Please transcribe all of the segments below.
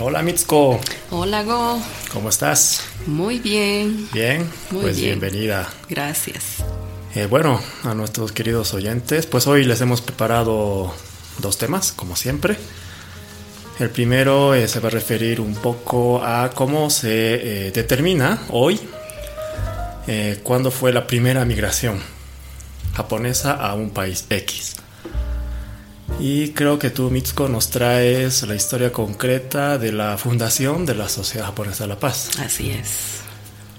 Hola Mitsuko, Hola Go, ¿cómo estás? muy bien, Bien, Muy pues bien. bienvenida. gracias. Eh, bueno, a nuestros queridos oyentes, pues hoy les hemos preparado dos temas, como siempre. El primero eh, se va a referir un poco a cómo se eh, determina hoy cuándo fue la primera migración japonesa a un país X. Y creo que tú, Mitsuko, nos traes la historia concreta de la fundación de la Sociedad Japonesa de la Paz. Así es.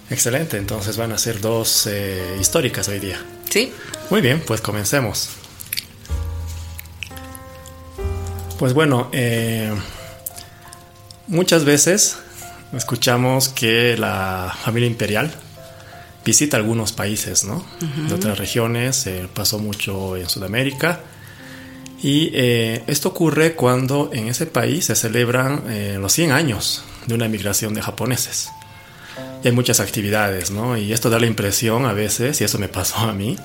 Excelente, entonces van a ser dos eh, históricas hoy día. Sí, Muy bien, pues comencemos. Pues bueno, eh, muchas veces escuchamos que la familia imperial visita algunos países, ¿no? De otras regiones, eh, pasó mucho en Sudamérica. Y eh, esto ocurre cuando en ese país se celebran eh, los 100 años de una migración de japoneses. Y hay muchas actividades, ¿no? Y esto da la impresión a veces, y eso me pasó a mí,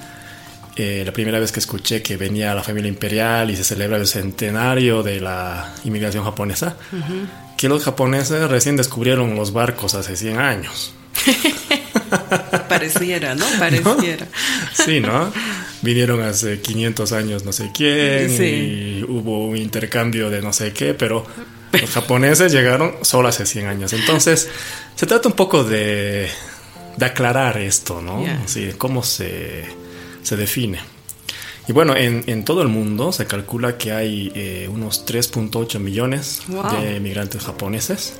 eh, la primera vez que escuché que venía la familia imperial y se celebra el centenario de la inmigración japonesa, que los japoneses recién descubrieron los barcos hace 100 años. pareciera, ¿no? Pareciera. Sí, ¿no? Vinieron hace 500 años no sé quién Sí. y hubo un intercambio de no sé qué, pero los japoneses llegaron solo hace 100 años. Entonces, se trata un poco de, de aclarar esto, ¿no? Ya. Sí, cómo se, se define. Y bueno, en, en todo el mundo se calcula que hay eh, unos 3.8 millones Wow. de migrantes japoneses.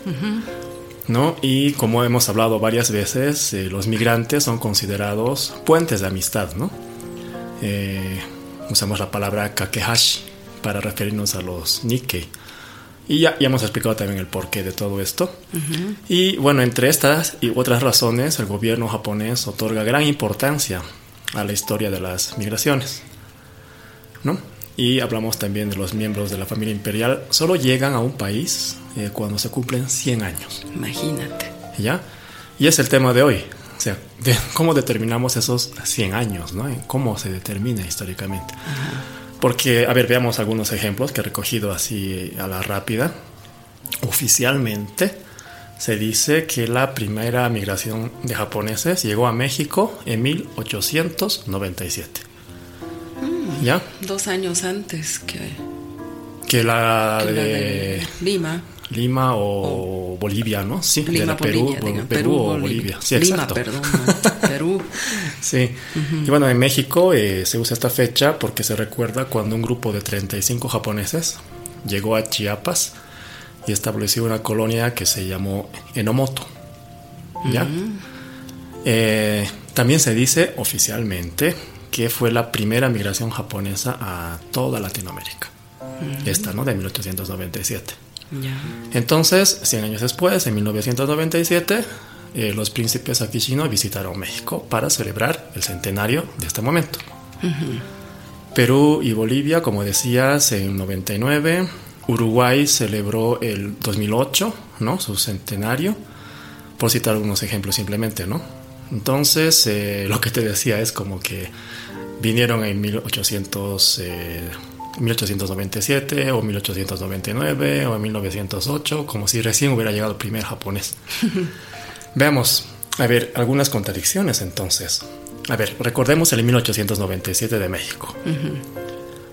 ¿No? Y como hemos hablado varias veces, eh, los migrantes son considerados puentes de amistad, ¿no? Eh, usamos la palabra kakehashi para referirnos a los Nikkei. Y ya, ya hemos explicado también el porqué de todo esto. Y bueno, entre estas y otras razones, el gobierno japonés otorga gran importancia a la historia de las migraciones. ¿no? Y hablamos también de los miembros de la familia imperial. Solo llegan a un país eh, cuando se cumplen 100 años. Imagínate. ¿Ya? Y es el tema de hoy. O sea, de cómo determinamos esos 100 años, ¿no? ¿Cómo se determina históricamente? Porque, a ver, veamos algunos ejemplos que he recogido así a la rápida. Oficialmente se dice que la primera migración de japoneses llegó a México en 1897. ¿Ya? Dos años antes que, Que la que la de Lima. Lima o Bolivia, ¿no? Sí, de Lima, la Perú, Bolivia, diga, Perú, o Bolivia. Sí, Lima, exacto. perdón. no, Perú. Sí. Y bueno, en México eh, se usa esta fecha porque se recuerda cuando un grupo de 35 japoneses llegó a Chiapas y estableció una colonia que se llamó Enomoto. ¿Ya? Eh, también se dice oficialmente que fue la primera migración japonesa a toda Latinoamérica. Esta, ¿no? De 1897. Ya. Entonces, 100 años después, en 1997, eh, los príncipes Akishino visitaron México para celebrar el centenario de este momento. Perú y Bolivia, como decías, en 99. Uruguay celebró el 2008, ¿no? Su centenario. Por citar algunos ejemplos simplemente, ¿no? Entonces, eh, lo que te decía es como que vinieron en 1800, eh, 1897 o 1899 o en 1908, como si recién hubiera llegado el primer japonés. Veamos, a ver, algunas contradicciones entonces. A ver, recordemos el 1897 de México.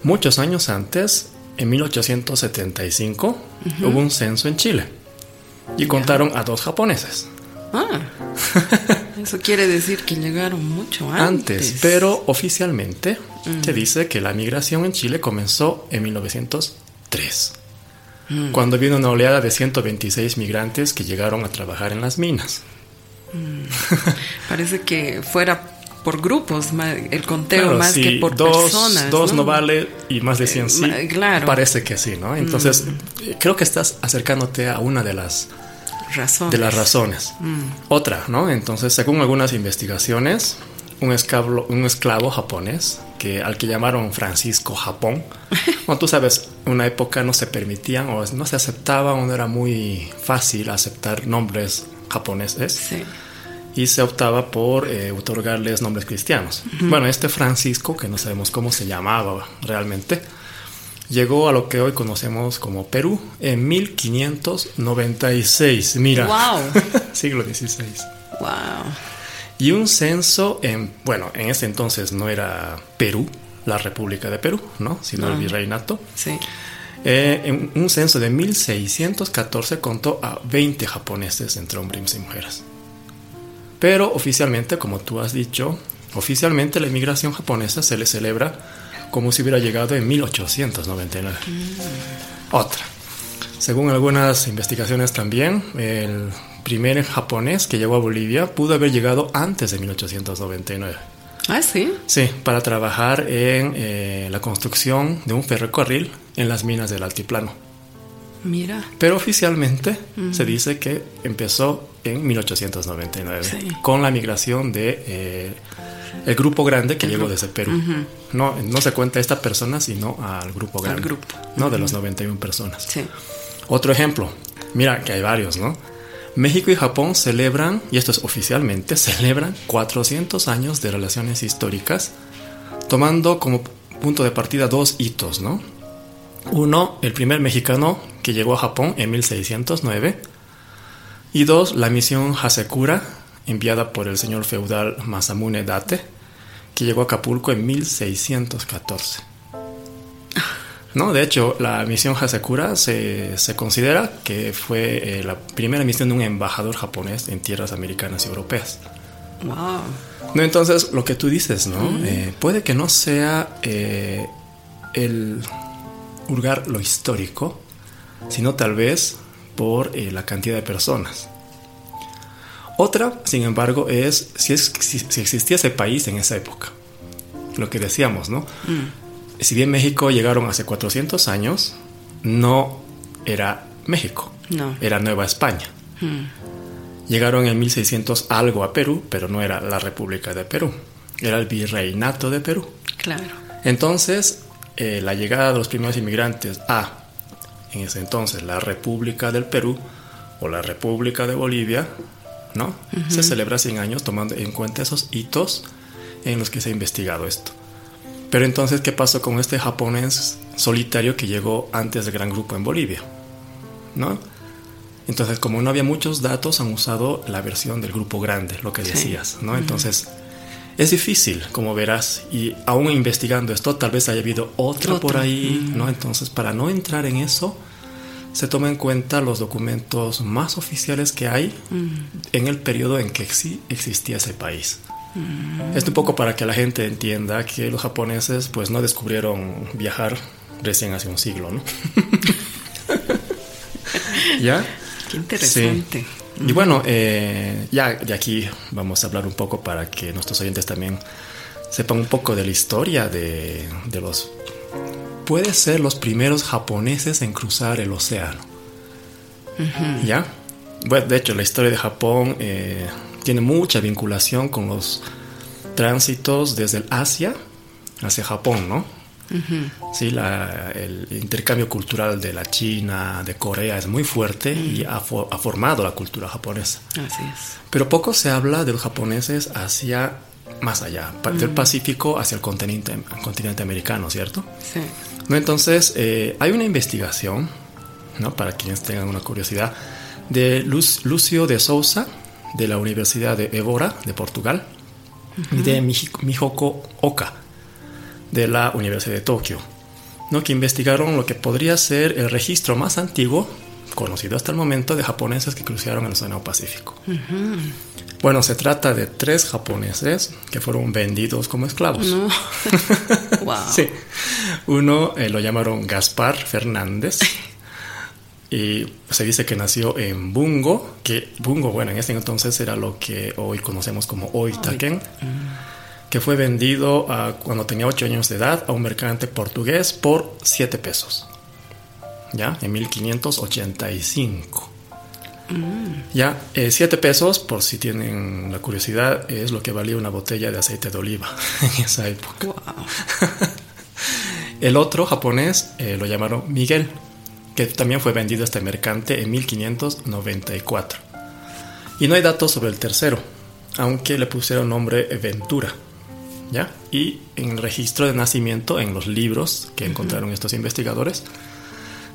Muchos años antes, en 1875, hubo un censo en Chile y contaron a dos japoneses. Ah, eso quiere decir que llegaron mucho antes. antes, pero oficialmente se dice que la migración en Chile comenzó en 1903, cuando vino una oleada de 126 migrantes que llegaron a trabajar en las minas. Parece que fuera por grupos el conteo Claro, más sí, que por dos, personas. dos ¿no? no vale y más de 100 sí. ma- claro. Parece que sí, ¿no? Entonces, eh, creo que estás acercándote a una de las Razones. de las razones. Otra, ¿no? Entonces, según algunas investigaciones, un esclavo, un esclavo japonés que al que llamaron Francisco Japón, bueno, tú sabes, en una época no se permitían o no se aceptaban o no era muy fácil aceptar nombres japoneses Sí. y se optaba por eh, otorgarles nombres cristianos. Bueno, este Francisco, que no sabemos cómo se llamaba realmente, llegó a lo que hoy conocemos como Perú en 1596. Mira, wow. siglo XVI. Wow. Y un censo en, bueno, en ese entonces no era Perú, la República de Perú, ¿no? Sino el virreinato. Sí. Eh, en un censo de 1614 contó a 20 japoneses entre hombres y mujeres. Pero oficialmente, como tú has dicho, oficialmente la inmigración japonesa se le celebra como si hubiera llegado en 1899. Otra. Según algunas investigaciones también, el primer japonés que llegó a Bolivia pudo haber llegado antes de 1899. Ah, sí. Sí, para trabajar en eh, la construcción de un ferrocarril en las minas del altiplano. Mira. Pero oficialmente se dice que empezó en 1899 Sí. con la migración de eh, el grupo grande que llegó desde Perú. no, no se cuenta a esta persona, sino al grupo Al grande. grupo. No, de los 91 personas. Sí. Otro ejemplo, mira que hay varios, ¿no? México y Japón celebran, y esto es oficialmente, celebran 400 años de relaciones históricas, tomando como punto de partida dos hitos, ¿no? Uno, el primer mexicano que llegó a Japón en 1609, y dos, la misión Hasekura, enviada por el señor feudal Masamune Date, que llegó a Acapulco en 1614. No, de hecho, la misión Hasekura se, se considera que fue eh, la primera misión de un embajador japonés en tierras americanas y europeas. Wow. No, entonces, lo que tú dices, ¿no? Eh, puede que no sea eh, el hurgar lo histórico, sino tal vez por eh, la cantidad de personas. Otra, sin embargo, es si, es si, si existía ese país en esa época. Lo que decíamos, ¿no? Si bien México llegaron hace 400 años, no era México, No. era Nueva España. Mm. Llegaron en 1600 algo a Perú, pero no era la República de Perú, era el Virreinato de Perú. Claro. Entonces, eh, la llegada de los primeros inmigrantes a, en ese entonces, la República del Perú o la República de Bolivia, ¿no? Se celebra 100 años tomando en cuenta esos hitos en los que se ha investigado esto. Pero entonces, ¿qué pasó con este japonés solitario que llegó antes del gran grupo en Bolivia? ¿No? Entonces, como no había muchos datos, han usado la versión del grupo grande, lo que decías, ¿no? Entonces, es difícil, como verás, y aún investigando esto, tal vez haya habido otra por Otro. ahí, ¿no? Entonces, para no entrar en eso, se toma en cuenta los documentos más oficiales que hay en el periodo en que exi- existía ese país. Esto un poco para que la gente entienda que los japoneses pues no descubrieron viajar recién hace un siglo, ¿no? ¿Ya? Qué interesante. Sí. Y bueno, eh, ya de aquí vamos a hablar un poco para que nuestros oyentes también sepan un poco de la historia de, de los... Puede ser los primeros japoneses en cruzar el océano. ¿Ya? Bueno, de hecho, la historia de Japón eh, tiene mucha vinculación con los tránsitos desde el Asia hacia Japón, ¿no? Sí, la- el intercambio cultural de la China, de Corea es muy fuerte y ha, ha formado la cultura japonesa. Así es. Pero poco se habla de los japoneses hacia más allá, del Pacífico hacia el continente, el continente americano, ¿cierto? Sí. No, entonces, eh, hay una investigación, ¿no? para quienes tengan una curiosidad, de Luz- Lucio de Souza, de la Universidad de Évora, de Portugal, y de Mihoko Oka, de la Universidad de Tokio, ¿no? que investigaron lo que podría ser el registro más antiguo, conocido hasta el momento, de japoneses que cruzaron el Océano Pacífico. Bueno, se trata de tres japoneses que fueron vendidos como esclavos. No. wow. Sí. Uno eh, lo llamaron Gaspar Fernández. Y se dice que nació en Bungo, que Bungo, bueno, en ese entonces era lo que hoy conocemos como Oitaken, que fue vendido a- cuando tenía 8 años de edad a un mercante portugués por 7 pesos. ¿Ya? En 1585. Ya, 7 pesos, por si tienen la curiosidad, es lo que valía una botella de aceite de oliva en esa época. Wow. El otro japonés eh, lo llamaron Miguel, que también fue vendido a este mercante en 1594. Y no hay datos sobre el tercero, aunque le pusieron nombre Ventura. ¿ya? Y en el registro de nacimiento, en los libros que encontraron estos investigadores,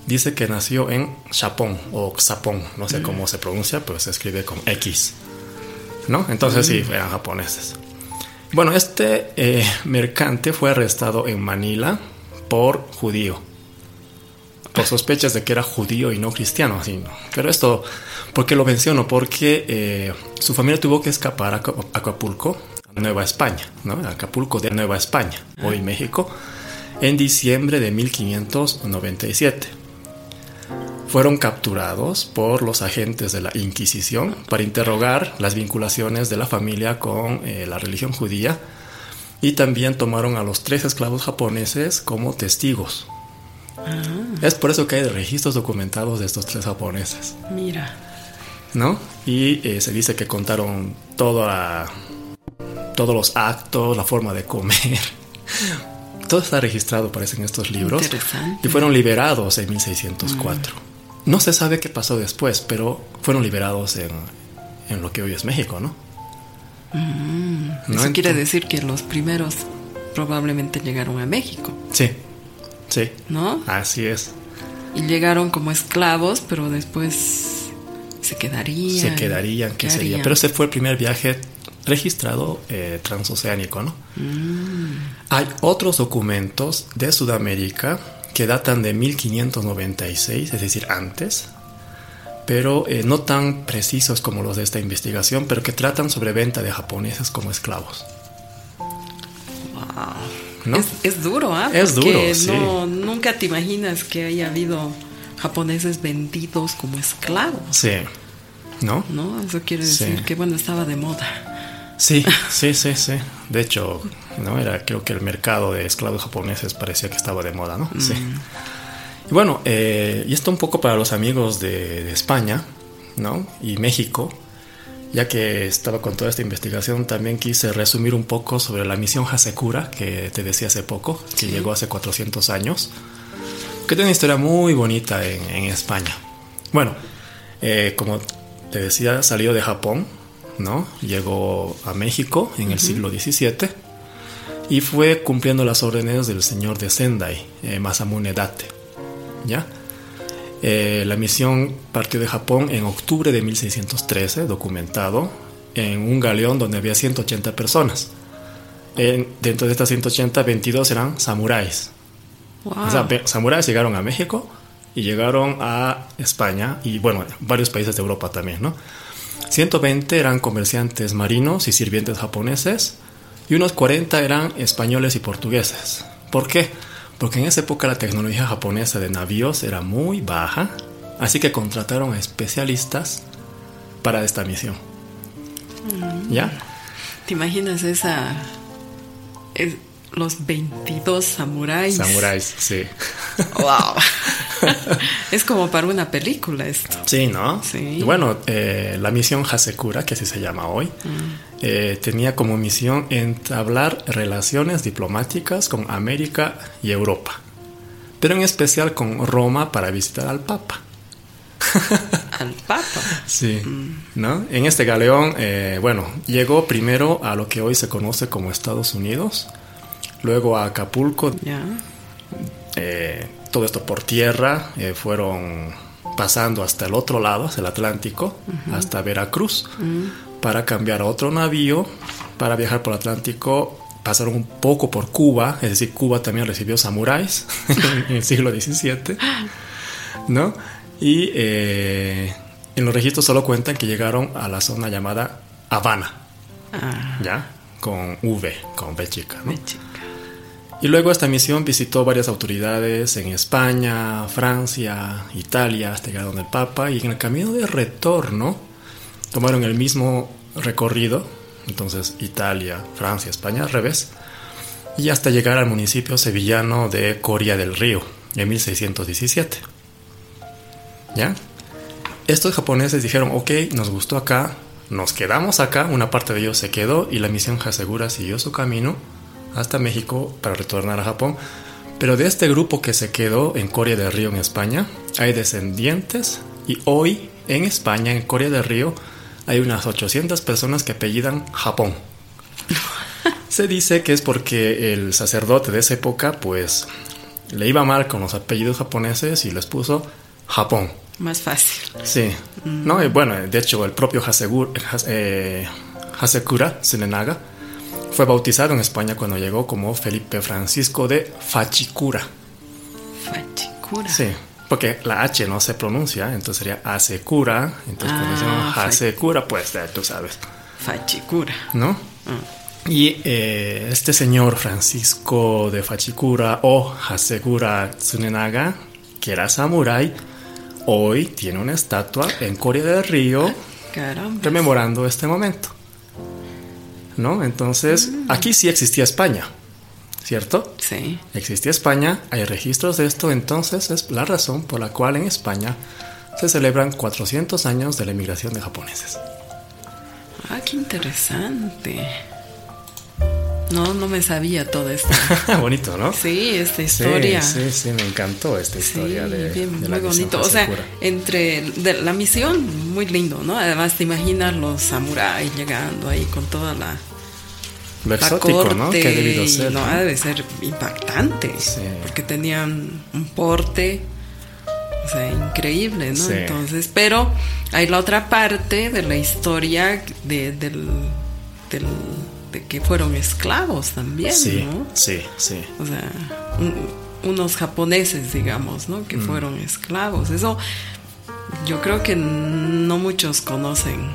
dice que nació en Japón o Xapón, no sé cómo se pronuncia, pero se escribe con X, ¿no? Entonces sí, eran japoneses. Bueno, este eh, mercante fue arrestado en Manila por judío, por sospechas de que era judío y no cristiano, así, ¿no? Pero esto, ¿por qué lo menciono? Porque eh, su familia tuvo que escapar a Acapulco, a Nueva España, ¿no? Acapulco de Nueva España, hoy México, en diciembre de 1597 fueron capturados por los agentes de la Inquisición para interrogar las vinculaciones de la familia con eh, la religión judía y también tomaron a los tres esclavos japoneses como testigos. Ah. Es por eso que hay registros documentados de estos tres japoneses. Mira. ¿No? Y eh, se dice que contaron toda, todos los actos, la forma de comer. Todo está registrado, parece, en estos libros. Y fueron liberados en 1604. No se sabe qué pasó después, pero fueron liberados en, lo que hoy es México, ¿no? Mm, eso quiere decir que los primeros probablemente llegaron a México. Sí, sí. ¿No? Así es. Y llegaron como esclavos, pero después se quedarían. Se quedarían, ¿qué, sería? Pero ese fue el primer viaje registrado eh, transoceánico, ¿no? Mm. Hay otros documentos de Sudamérica que datan de 1596, es decir, antes, pero eh, no tan precisos como los de esta investigación, pero que tratan sobre venta de japoneses como esclavos. Wow. Es, duro, ¿ah? Es duro, sí. nunca te imaginas que haya habido japoneses vendidos como esclavos. Sí. ¿No? No, eso quiere decir que, bueno, estaba de moda. Sí, sí, sí, sí. De hecho, no era creo que el mercado de esclavos japoneses parecía que estaba de moda, ¿no? Sí. Mm. Y bueno, eh, y esto un poco para los amigos de, España, ¿no? Y México, ya que estaba con toda esta investigación, también quise resumir un poco sobre la misión Hasekura, que te decía hace poco, que llegó hace 400 años, que tiene una historia muy bonita en, España. Bueno, eh, como te decía, salió de Japón, ¿no? Llegó a México en el siglo XVII y fue cumpliendo las órdenes del señor de Sendai, eh, Masamune Date. ¿ya? Eh, la misión partió de Japón en octubre de 1613, documentado, en un galeón donde había 180 personas. dentro de estas 180, 22 eran samuráis. O sea, samuráis llegaron a México y llegaron a España y, bueno, varios países de Europa también, ¿no? 120 eran comerciantes marinos y sirvientes japoneses y unos 40 eran españoles y portugueses. ¿Por qué? Porque en esa época la tecnología japonesa de navíos era muy baja, así que contrataron a especialistas para esta misión. Mm. ¿Ya? ¿Te imaginas esa... los 22 samuráis? Samuráis, sí. ¡Wow! es como para una película esto. Sí, ¿no? Sí. bueno, eh, la misión Hasekura, que así se llama hoy, mm. eh, tenía como misión entablar relaciones diplomáticas con América y Europa, pero en especial con Roma para visitar al Papa. al Papa. Sí, mm. ¿no? En este galeón, eh, bueno, llegó primero a lo que hoy se conoce como Estados Unidos, luego a Acapulco. Ya todo esto por tierra, eh, fueron pasando hasta el otro lado, hacia el Atlántico, hasta Veracruz, para cambiar a otro navío, para viajar por el Atlántico. Pasaron un poco por Cuba, es decir, Cuba también recibió samuráis en el siglo XVII, ¿no? Y eh, en los registros solo cuentan que llegaron a la zona llamada Habana, ah. ¿ya? Con V, con B chica, ¿no? Y luego esta misión visitó varias autoridades en España, Francia, Italia, hasta llegar donde el Papa, y en el camino de retorno tomaron el mismo recorrido, entonces Italia, Francia, España, al revés, y hasta llegar al municipio sevillano de Coria del Río, en 1617. ¿Ya? Estos japoneses dijeron, ok, nos gustó acá, nos quedamos acá, una parte de ellos se quedó y la misión Hasegura siguió su camino hasta México para retornar a Japón. Pero de este grupo que se quedó en Corea del Río en España, hay descendientes y hoy en España, en Corea del Río, hay unas 800 personas que apellidan Japón. Se dice que es porque el sacerdote de esa época, pues, le iba mal con los apellidos japoneses y les puso Japón. Más fácil. Sí. No, y bueno, de hecho, el propio Hasegur, eh, Hasekura Senenaga fue bautizado en España cuando llegó como Felipe Francisco de Fachicura. Fachicura. Sí, porque la H no se pronuncia, entonces sería Hasekura. Entonces, cuando Ah, Hasekura, pues ya tú sabes, Fachicura. ¿no? Ah. Y eh, este señor Francisco de Fachikura o Hasekura Tsunenaga, que era samurái, hoy tiene una estatua en Corea del Río Caramba. rememorando este momento. ¿No? Entonces, aquí sí existía España, ¿cierto? Sí. Existía España, hay registros de esto, entonces es la razón por la cual en España se celebran 400 años de la emigración de japoneses. Ah, qué interesante. No, no me sabía todo esto. Bonito, ¿no? Sí, esta historia. Sí, sí, sí, me encantó esta Sí, historia de, bien, de la muy bonito. O sea, entre de la misión, muy lindo, ¿no? Además, te imaginas los samuráis llegando ahí con toda la, Lo la exótico, corte. ¿no? Que ha debido ser. no, ¿no? ha de ser impactante. Sí. Porque tenían un porte, o sea, increíble, ¿no? Sí. Entonces, pero hay la otra parte de la historia de, del, del- de que fueron esclavos también, Sí, ¿no? sí, sí. O sea, un- unos japoneses, digamos, ¿no? Mm. Que fueron esclavos. Eso yo creo que no muchos conocen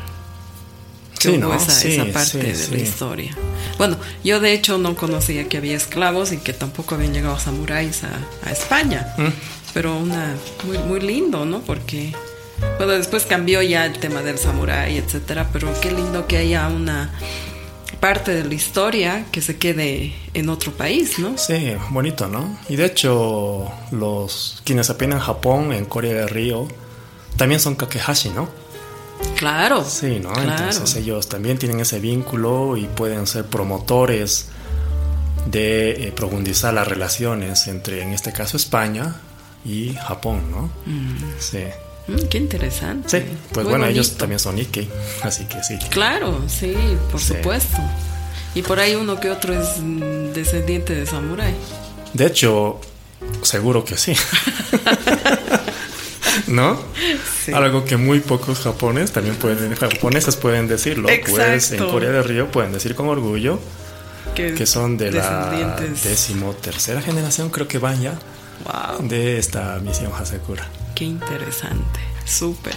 que Sí, hubo ¿no? esa, Sí, esa parte sí, de la historia. Bueno, yo de hecho no conocía que había esclavos y que tampoco habían llegado samuráis a, a España. Mm. Pero una muy, muy lindo, ¿no? Porque bueno, después cambió ya el tema del samurái, etcétera, pero qué lindo que haya una parte de la historia que se quede en otro país, ¿no? Sí, bonito, ¿no? Y de hecho, los quienes apenan Japón en Corea del Río también son kakehashi, ¿no? Claro. Sí, ¿no? Claro. Entonces ellos también tienen ese vínculo y pueden ser promotores de eh, profundizar las relaciones entre, en este caso, España y Japón, ¿no? Sí. Mm, qué interesante. Sí, pues Muy bueno, ellos también son Nikkei, así que sí. Claro, sí, por Sí. supuesto. Y por ahí uno que otro es mm, descendiente de samurái. De hecho, seguro que sí. ¿No? Sí. Algo que muy pocos japoneses también pueden, japoneses pueden decirlo. Pues en. Corea del Río pueden decir con orgullo que son de la décimo tercera generación, creo que van ya, Wow, de esta misión Hasekura. Qué interesante. Súper.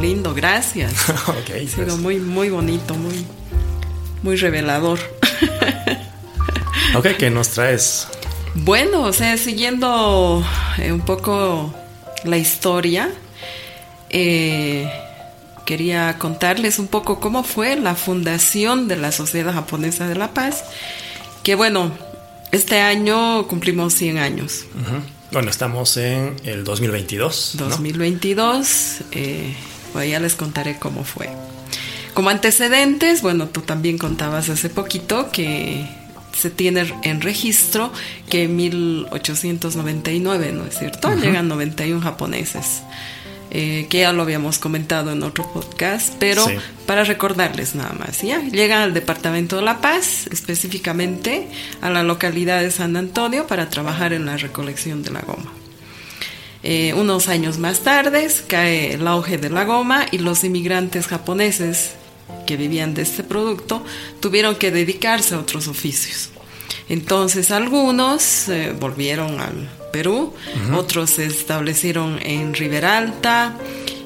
Lindo, gracias. ok, Ha sido muy, muy bonito, muy, muy revelador. Ok, ¿qué nos traes? Bueno, o sea, siguiendo eh, un poco la historia, eh, quería contarles un poco cómo fue la fundación de la Sociedad Japonesa de la Paz, que bueno, este año cumplimos 100 años. Ujú. Bueno, estamos en el 2022. ¿no? 2022, eh, pues ya les contaré cómo fue. Como antecedentes, bueno, tú también contabas hace poquito que se tiene en registro que en 1899, ¿no es cierto? Llegan 91 japoneses, eh, que ya lo habíamos comentado en otro podcast, pero Sí. para recordarles nada más, ¿ya? Llegan al Departamento de La Paz, específicamente a la localidad de San Antonio, para trabajar en la recolección de la goma. Eh, unos años más tarde cae el auge de la goma y los inmigrantes japoneses que vivían de este producto tuvieron que dedicarse a otros oficios. Entonces algunos eh, volvieron al Perú, otros se establecieron en Riberalta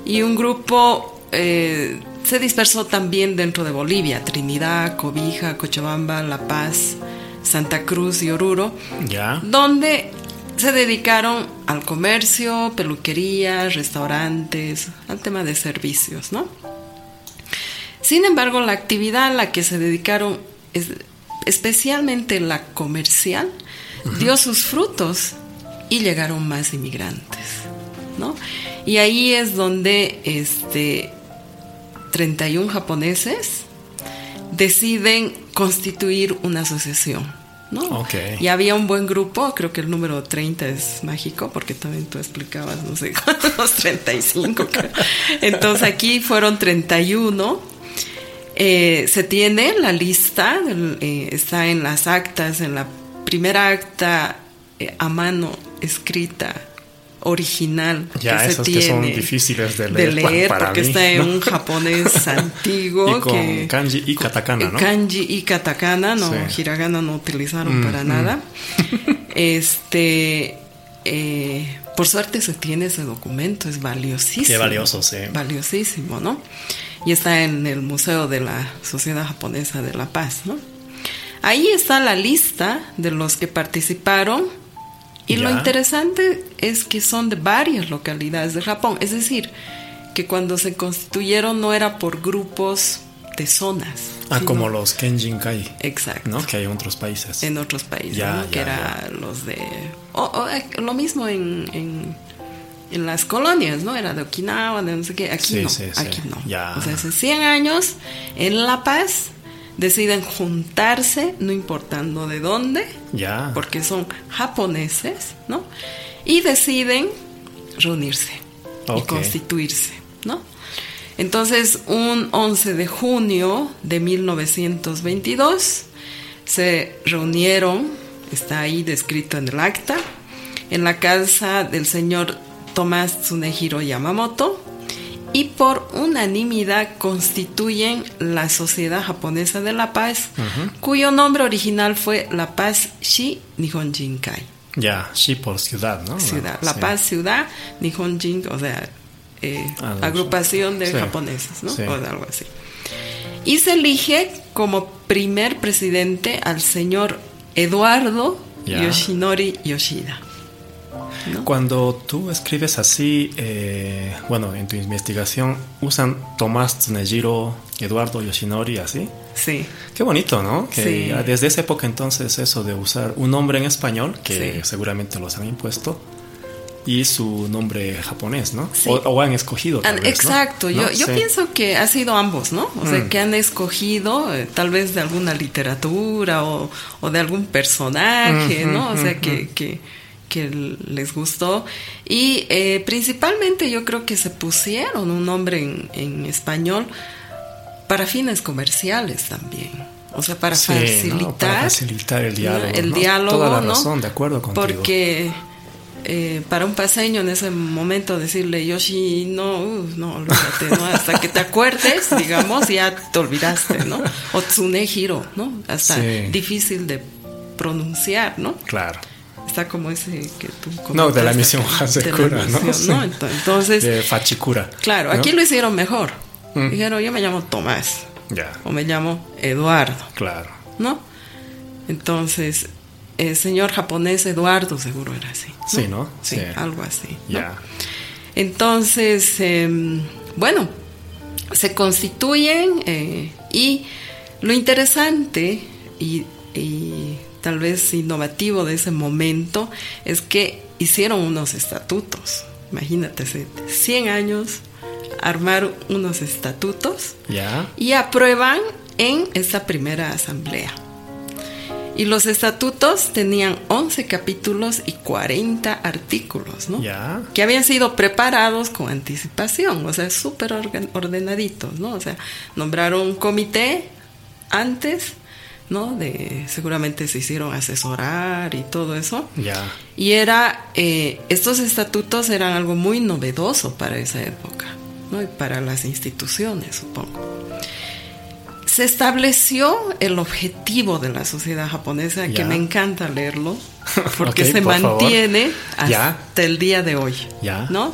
y un grupo eh, se dispersó también dentro de Bolivia, Trinidad, Cobija, Cochabamba, La Paz, Santa Cruz y Oruro donde se dedicaron al comercio, peluquería, restaurantes, al tema de servicios, ¿no? Sin embargo, la actividad a la que se dedicaron, es- especialmente la comercial, dio sus frutos y llegaron más inmigrantes, ¿no? Y ahí es donde este 31 japoneses deciden constituir una asociación, ¿no? Y había un buen grupo, creo que el número 30 es mágico, porque también tú explicabas, no sé, cuántos, 35, creo. Entonces aquí fueron 31. Eh, se tiene la lista, eh, está en las actas, en la primera acta eh, a mano escrita original ya, que se tiene que son difíciles de leer, de leer para porque mí, está en ¿no? un japonés antiguo Y con que kanji y katakana, ¿no? kanji y katakana no Sí. hiragana no utilizaron Mm, para mm. nada este eh, por suerte se tiene ese documento es valiosísimo Qué valioso, sí. valiosísimo no y está en el museo de la sociedad japonesa de la paz no ahí está la lista de los que participaron y lo interesante es que son de varias localidades de Japón, es decir, que cuando se constituyeron no era por grupos de zonas. Ah, sino- como los Kenjinkai, Exacto. ¿no? Que hay en otros países. En otros países, Ya, ¿no? ya, que era los de... o- o, eh, lo mismo en, en, en las colonias, ¿no? Era de Okinawa, de no sé qué. Aquí Sí, no, sí, sí. aquí no. Ya. O sea, hace 100 años, en La Paz, deciden juntarse, no importando de dónde, Ya. porque son japoneses, ¿no? Y deciden reunirse y constituirse, ¿no? Entonces, un 11 de junio de 1922 se reunieron, está ahí descrito en el acta, en la casa del señor Tomás Tsunehiro Yamamoto y por unanimidad constituyen la Sociedad Japonesa de la Paz, cuyo nombre original fue La Paz Shi Nihon Jinkai. Ya, sí, por ciudad, ¿no? Ciudad. La Sí. Paz Ciudad Nihon Jin, o sea, eh, Ah, agrupación de sí. japoneses, ¿no? Sí. O de algo así. Y se elige como primer presidente al señor Eduardo. Yoshinori Yoshida. ¿No? Cuando tú escribes así, eh, bueno, en tu investigación, usan Tomás Tsunejiro, Eduardo Yoshinori, así. Sí. Qué bonito, ¿no? Que Sí. desde esa época entonces eso de usar un nombre en español, que Sí. seguramente los han impuesto, y su nombre japonés, ¿no? Sí. O, o han escogido. tal vez, ¿no? Exacto, yo, ¿No? yo Sí. pienso que ha sido ambos, ¿no? O sea, Mm. que han escogido eh, tal vez de alguna literatura o, o de algún personaje, Ujú, ¿no? O sea, que, que, que les gustó. Y eh, principalmente yo creo que se pusieron un nombre en, en español para fines comerciales también. O sea, para Sí, ¿no? facilitar, Para facilitar el ¿no? diálogo. el ¿no? diálogo, Toda la razón, de acuerdo contigo. Porque eh, para un paseño en ese momento decirle Yoshi, no, uh, no, olvídate, ¿no? Hasta que te acuerdes, digamos, ya te olvidaste, ¿no? O Tsunehiro, ¿no? Hasta Sí. difícil de pronunciar, ¿no? Claro. Está como ese que tú No, de la misión Hasekura, ¿no? De Fachikura. claro, ¿no? aquí lo hicieron mejor. Mm. Dijeron, yo me llamo Tomás Ya, o me llamo Eduardo. claro. ¿no? Entonces, el señor japonés Eduardo seguro era así. Sí, ¿no? Sí, Sí. algo así. Ya. Entonces, em, bueno, se constituyen eh, y lo interesante y, y tal vez innovativo de ese momento es que hicieron unos estatutos. Imagínate, hace 100 años armar unos estatutos y aprueban en esta primera asamblea. Y los estatutos tenían 11 capítulos y 40 artículos, ¿no? Que habían sido preparados con anticipación, o sea, súper ordenaditos, ¿no? O sea, nombraron un comité antes, ¿no? De, seguramente se hicieron asesorar y todo eso. Ya. Y era, eh, estos estatutos eran algo muy novedoso para esa época, ¿no? Y para las instituciones, supongo. Se estableció el objetivo de la sociedad japonesa, que me encanta leerlo, porque se por favor. mantiene hasta el día de hoy, Ya. ¿no?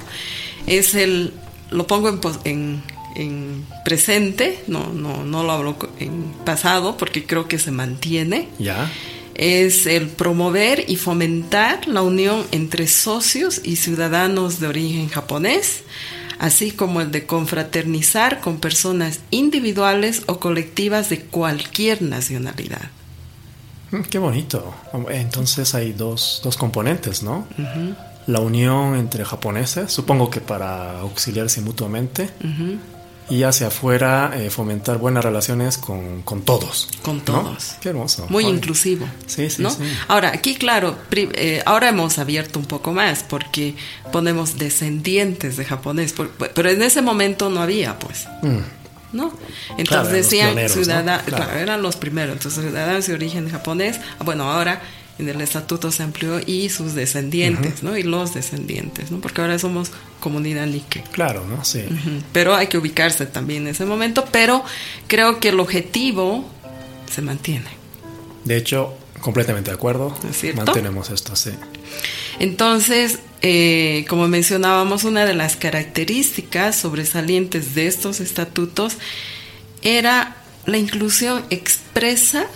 Es el, lo pongo en, en presente, no, no, no lo hablo en pasado, porque creo que se mantiene Ya. es el promover y fomentar la unión entre socios y ciudadanos de origen japonés, así como el de confraternizar con personas individuales o colectivas de cualquier nacionalidad. Mm, Qué bonito. Entonces hay dos, dos componentes, ¿no? La unión entre japoneses, supongo que para auxiliarse mutuamente. Y hacia afuera eh, fomentar buenas relaciones con, con todos. Con ¿no? todos. Qué hermoso. Muy Oye. inclusivo. Sí, sí, ¿no? sí. Ahora, aquí, claro, eh, ahora hemos abierto un poco más porque ponemos descendientes de japonés, por- pero en ese momento no había, pues. Mm, ¿no? Entonces decían ciudadanos, claro. eran los primeros, entonces ciudadanos de origen japonés, ah, bueno, ahora en el estatuto se amplió y sus descendientes, ¿no? Y los descendientes, ¿no? Porque ahora somos comunidad Nike. Claro, ¿no? Sí. Pero hay que ubicarse también en ese momento, pero creo que el objetivo se mantiene. De hecho, completamente de acuerdo. ¿Es cierto? Mantenemos esto, sí. Entonces, eh, como mencionábamos, una de las características sobresalientes de estos estatutos era la inclusión expresa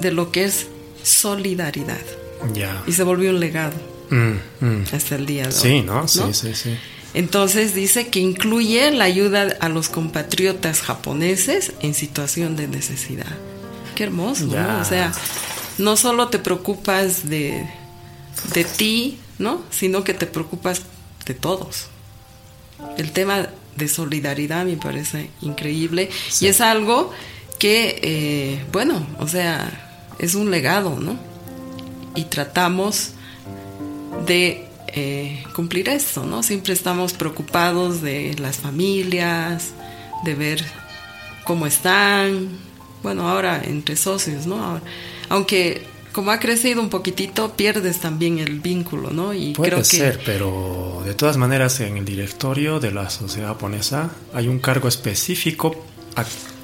de lo que es solidaridad. Ya. Y se volvió un legado mm, mm. hasta el día de hoy. Sí, ¿no? Sí, sí, sí. Entonces dice que incluye la ayuda a los compatriotas japoneses en situación de necesidad. Qué hermoso, ¿no? O sea, no solo te preocupas de, de ti, ¿no? Sino que te preocupas de todos. El tema de solidaridad me parece increíble y es algo que, eh, bueno, o sea, es un legado, ¿no? Y tratamos de eh, cumplir esto, ¿no? Siempre estamos preocupados de las familias, de ver cómo están, bueno, ahora entre socios, ¿no? aunque como ha crecido un poquitito, pierdes también el vínculo, ¿no? Y Puede creo que... ser, pero de todas maneras en el directorio de la sociedad japonesa hay un cargo específico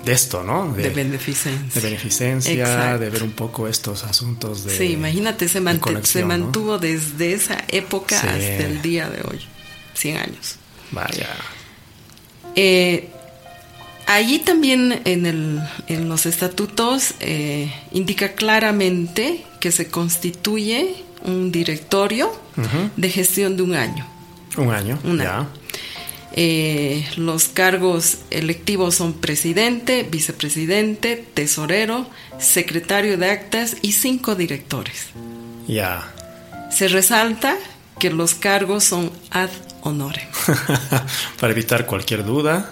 de esto, ¿no? De, beneficencia. De beneficencia, de ver un poco estos asuntos de. Sí, imagínate, se, se mantuvo desde esa época hasta el día de hoy, 100 años. Vaya. Eh, Allí también en, el, en los estatutos eh, indica claramente que se constituye un directorio de gestión de un año. Un año, ya. Eh, los cargos electivos son presidente, vicepresidente, tesorero, secretario de actas y cinco directores. Ya. Se resalta que los cargos son ad honorem. Para evitar cualquier duda,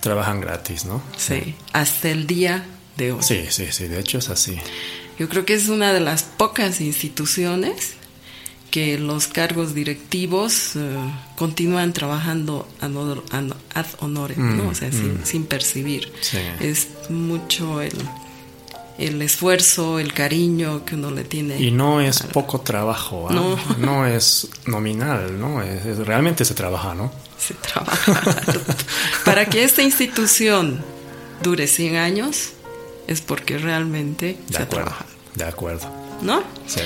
trabajan gratis, ¿no? Sí, hasta el día de hoy. Sí, sí, sí, de hecho es así. Yo creo que es una de las pocas instituciones que los cargos directivos eh, continúan trabajando ad honorem, ¿no? Mm, o sea, sin, mm. sin, percibir. Sí. Es mucho el, el esfuerzo, el cariño que uno le tiene. Y no es poco trabajo, ¿ah? no. no es nominal, ¿no? Es, realmente se trabaja, ¿no? Se trabaja. Para que esta institución dure 100 años es porque realmente se trabaja. De acuerdo. ¿No? Sí.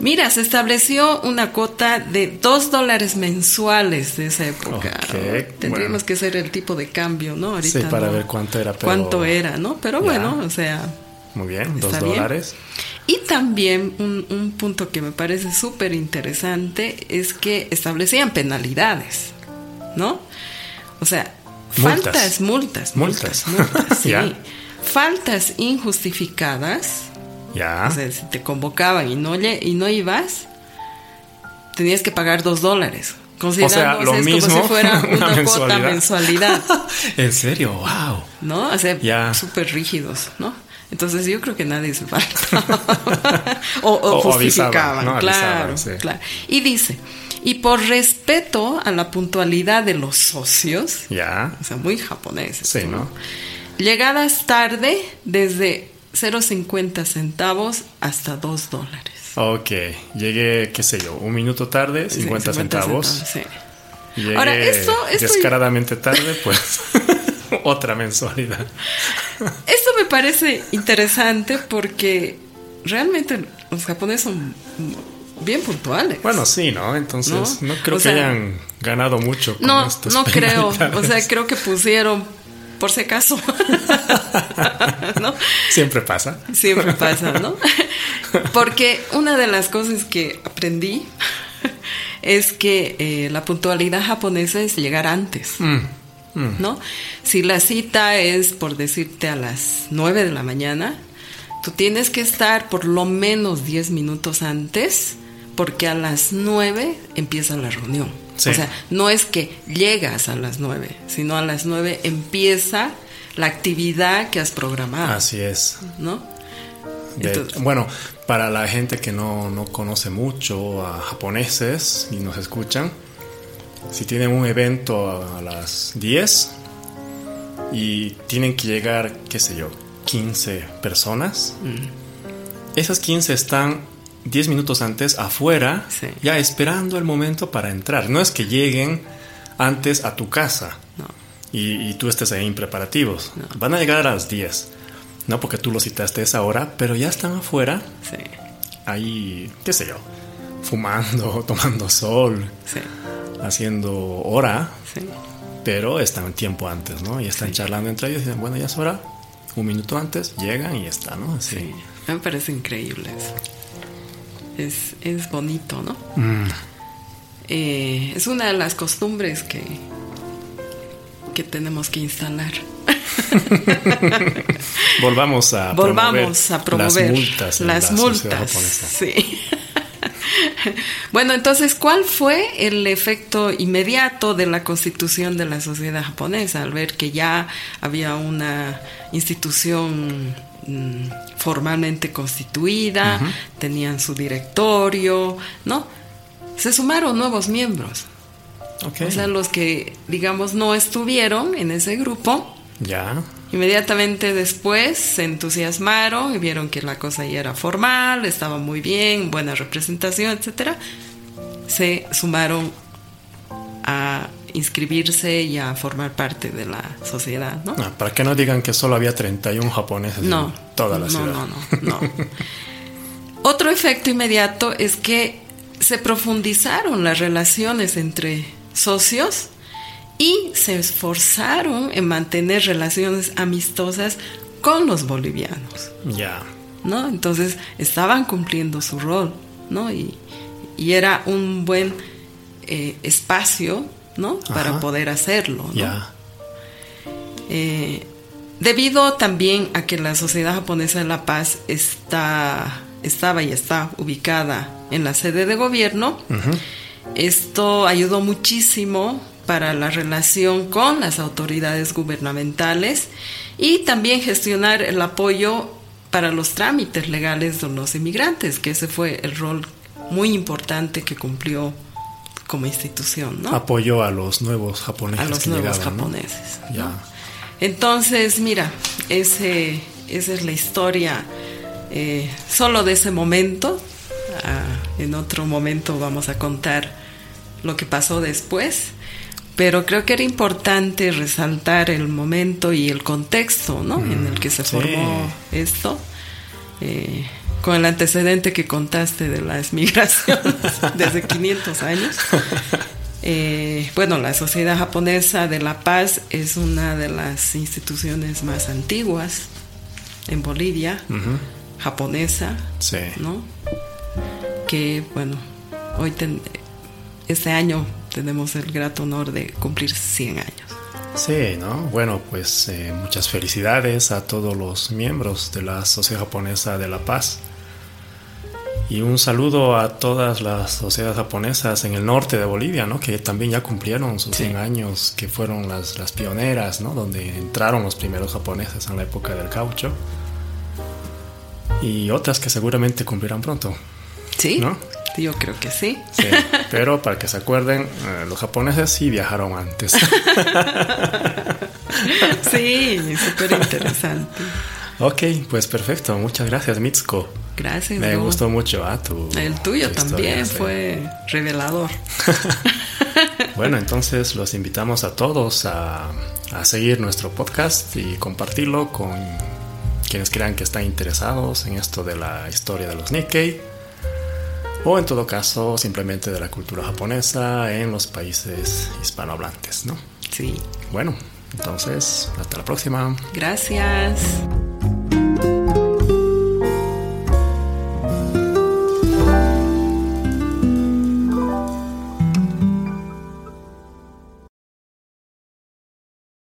Mira, se estableció una cuota de 2 dólares mensuales de esa época. Tendríamos que ser el tipo de cambio, ¿no? Ahorita sí, para ver cuánto era. Cuánto era, ¿no? Pero bueno, o sea, muy bien, dos dólares. Y también un, punto que me parece súper interesante es que establecían penalidades, ¿no? O sea, faltas, multas, multas, multas, sí. Faltas injustificadas. Ya. O sea, si te convocaban y no, y no ibas, tenías que pagar dos dólares. Considerando o sea, lo mismo, como si fuera una, mensualidad. mensualidad. en serio, wow. ¿No? O sea, súper rígidos, ¿no? Entonces yo creo que nadie se falta. o, justificaban, claro, claro. Y dice, y por respeto a la puntualidad de los socios, ya. o sea, muy japoneses, sí, ¿no? Llegadas tarde desde 0,50 centavos hasta 2 dólares. Ok, llegué, qué sé yo, un minuto tarde, 50, centavos. sí. Ahora, esto, esto descaradamente tarde, pues otra mensualidad. Esto me parece interesante porque realmente los japoneses son bien puntuales. Bueno, sí, ¿no? Entonces no, creo que hayan ganado mucho con No, no creo. O sea, creo que pusieron por si acaso. ¿No? Siempre pasa. Siempre pasa, ¿no? Porque una de las cosas que aprendí es que eh, la puntualidad japonesa es llegar antes. Mm. Mm. ¿no? Si la cita es, por decirte, a las 9 de la mañana, tú tienes que estar por lo menos 10 minutos antes, porque a las 9 empieza la reunión. O sea, no es que llegas a las 9, sino a las 9 empieza la actividad que has programado. Así es. ¿No? bueno, para la gente que no, no conoce mucho a japoneses y nos escuchan, si tienen un evento a las 10, y tienen que llegar, qué sé yo, 15 personas. Esas 15 están 10 minutos antes afuera, Sí. ya esperando el momento para entrar. No es que lleguen antes a tu casa No. y, y tú estés ahí en preparativos. Van a llegar a las 10. No porque tú lo citaste a esa hora, pero ya están afuera, Sí, ahí, qué sé yo, fumando, tomando sol, sí, haciendo hora, pero están un tiempo antes, ¿no? Y están charlando entre ellos y dicen, bueno, ya es hora. Un minuto antes llegan y ya está, ¿no? Así. Me parece increíble eso. Es, es bonito, ¿no? Mm, Eh, es una de las costumbres que, que tenemos que instalar. Volvamos a Volvamos a promover las multas. las la multas, sí. bueno, entonces, ¿cuál fue el efecto inmediato de la constitución de la sociedad japonesa al ver que ya había una institución mm, formalmente constituida, tenían su directorio, ¿no? Se sumaron nuevos miembros. Ok. O sea, los que, digamos, no estuvieron en ese grupo, ya. Inmediatamente después se entusiasmaron y vieron que la cosa ya era formal, estaba muy bien, buena representación, etcétera. Se sumaron a inscribirse y a formar parte de la sociedad, ¿no? Ah, para que no digan que solo había 31 japoneses No, en toda la no, ciudad. no, no, no. Otro efecto inmediato es que se profundizaron las relaciones entre socios y se esforzaron en mantener relaciones amistosas con los bolivianos, Ya. ¿no? Entonces estaban cumpliendo su rol, ¿no? Y, y era un buen eh, espacio, ¿no? Para poder hacerlo. Eh, debido también a que la Sociedad Japonesa de la Paz está, estaba y está ubicada en la sede de gobierno, esto ayudó muchísimo para la relación con las autoridades gubernamentales y también gestionar el apoyo para los trámites legales de los inmigrantes, que ese fue el rol muy importante que cumplió como institución, ¿no? Apoyó a los nuevos japoneses. a los que nuevos japoneses. ¿no? Ya. Entonces, mira, ese, esa es la historia eh, solo de ese momento. Ah, en otro momento vamos a contar lo que pasó después. Pero creo que era importante resaltar el momento y el contexto ¿no? en el que se sí. formó esto. eh, con el antecedente que contaste de las migraciones desde 500 años. Eh, bueno, la Sociedad Japonesa de la Paz es una de las instituciones más antiguas en Bolivia, japonesa, Sí. ¿no? Que, bueno, hoy, ten- este año tenemos el grato honor de cumplir 100 años. Sí, ¿no? Bueno, pues eh, muchas felicidades a todos los miembros de la Sociedad Japonesa de la Paz. Y un saludo a todas las sociedades japonesas en el norte de Bolivia, ¿no? Que también ya cumplieron sus Sí. 100 años, que fueron las, las pioneras, ¿no? Donde entraron los primeros japoneses en la época del caucho. Y otras que seguramente cumplirán pronto. ¿Sí? ¿No? Yo creo que sí. Sí, pero para que se acuerden, eh, los japoneses sí viajaron antes. Sí, súper interesante. ok, pues perfecto. Muchas gracias, Mitsuko. Gracias. Me gustó mucho ah, tu. El tuyo tu historia, también sí. fue revelador. Bueno, entonces los invitamos a todos a, a seguir nuestro podcast y compartirlo con quienes crean que están interesados en esto de la historia de los Nikkei. O en todo caso, simplemente de la cultura japonesa en los países hispanohablantes, ¿no? Sí. Bueno, entonces, hasta la próxima. Gracias.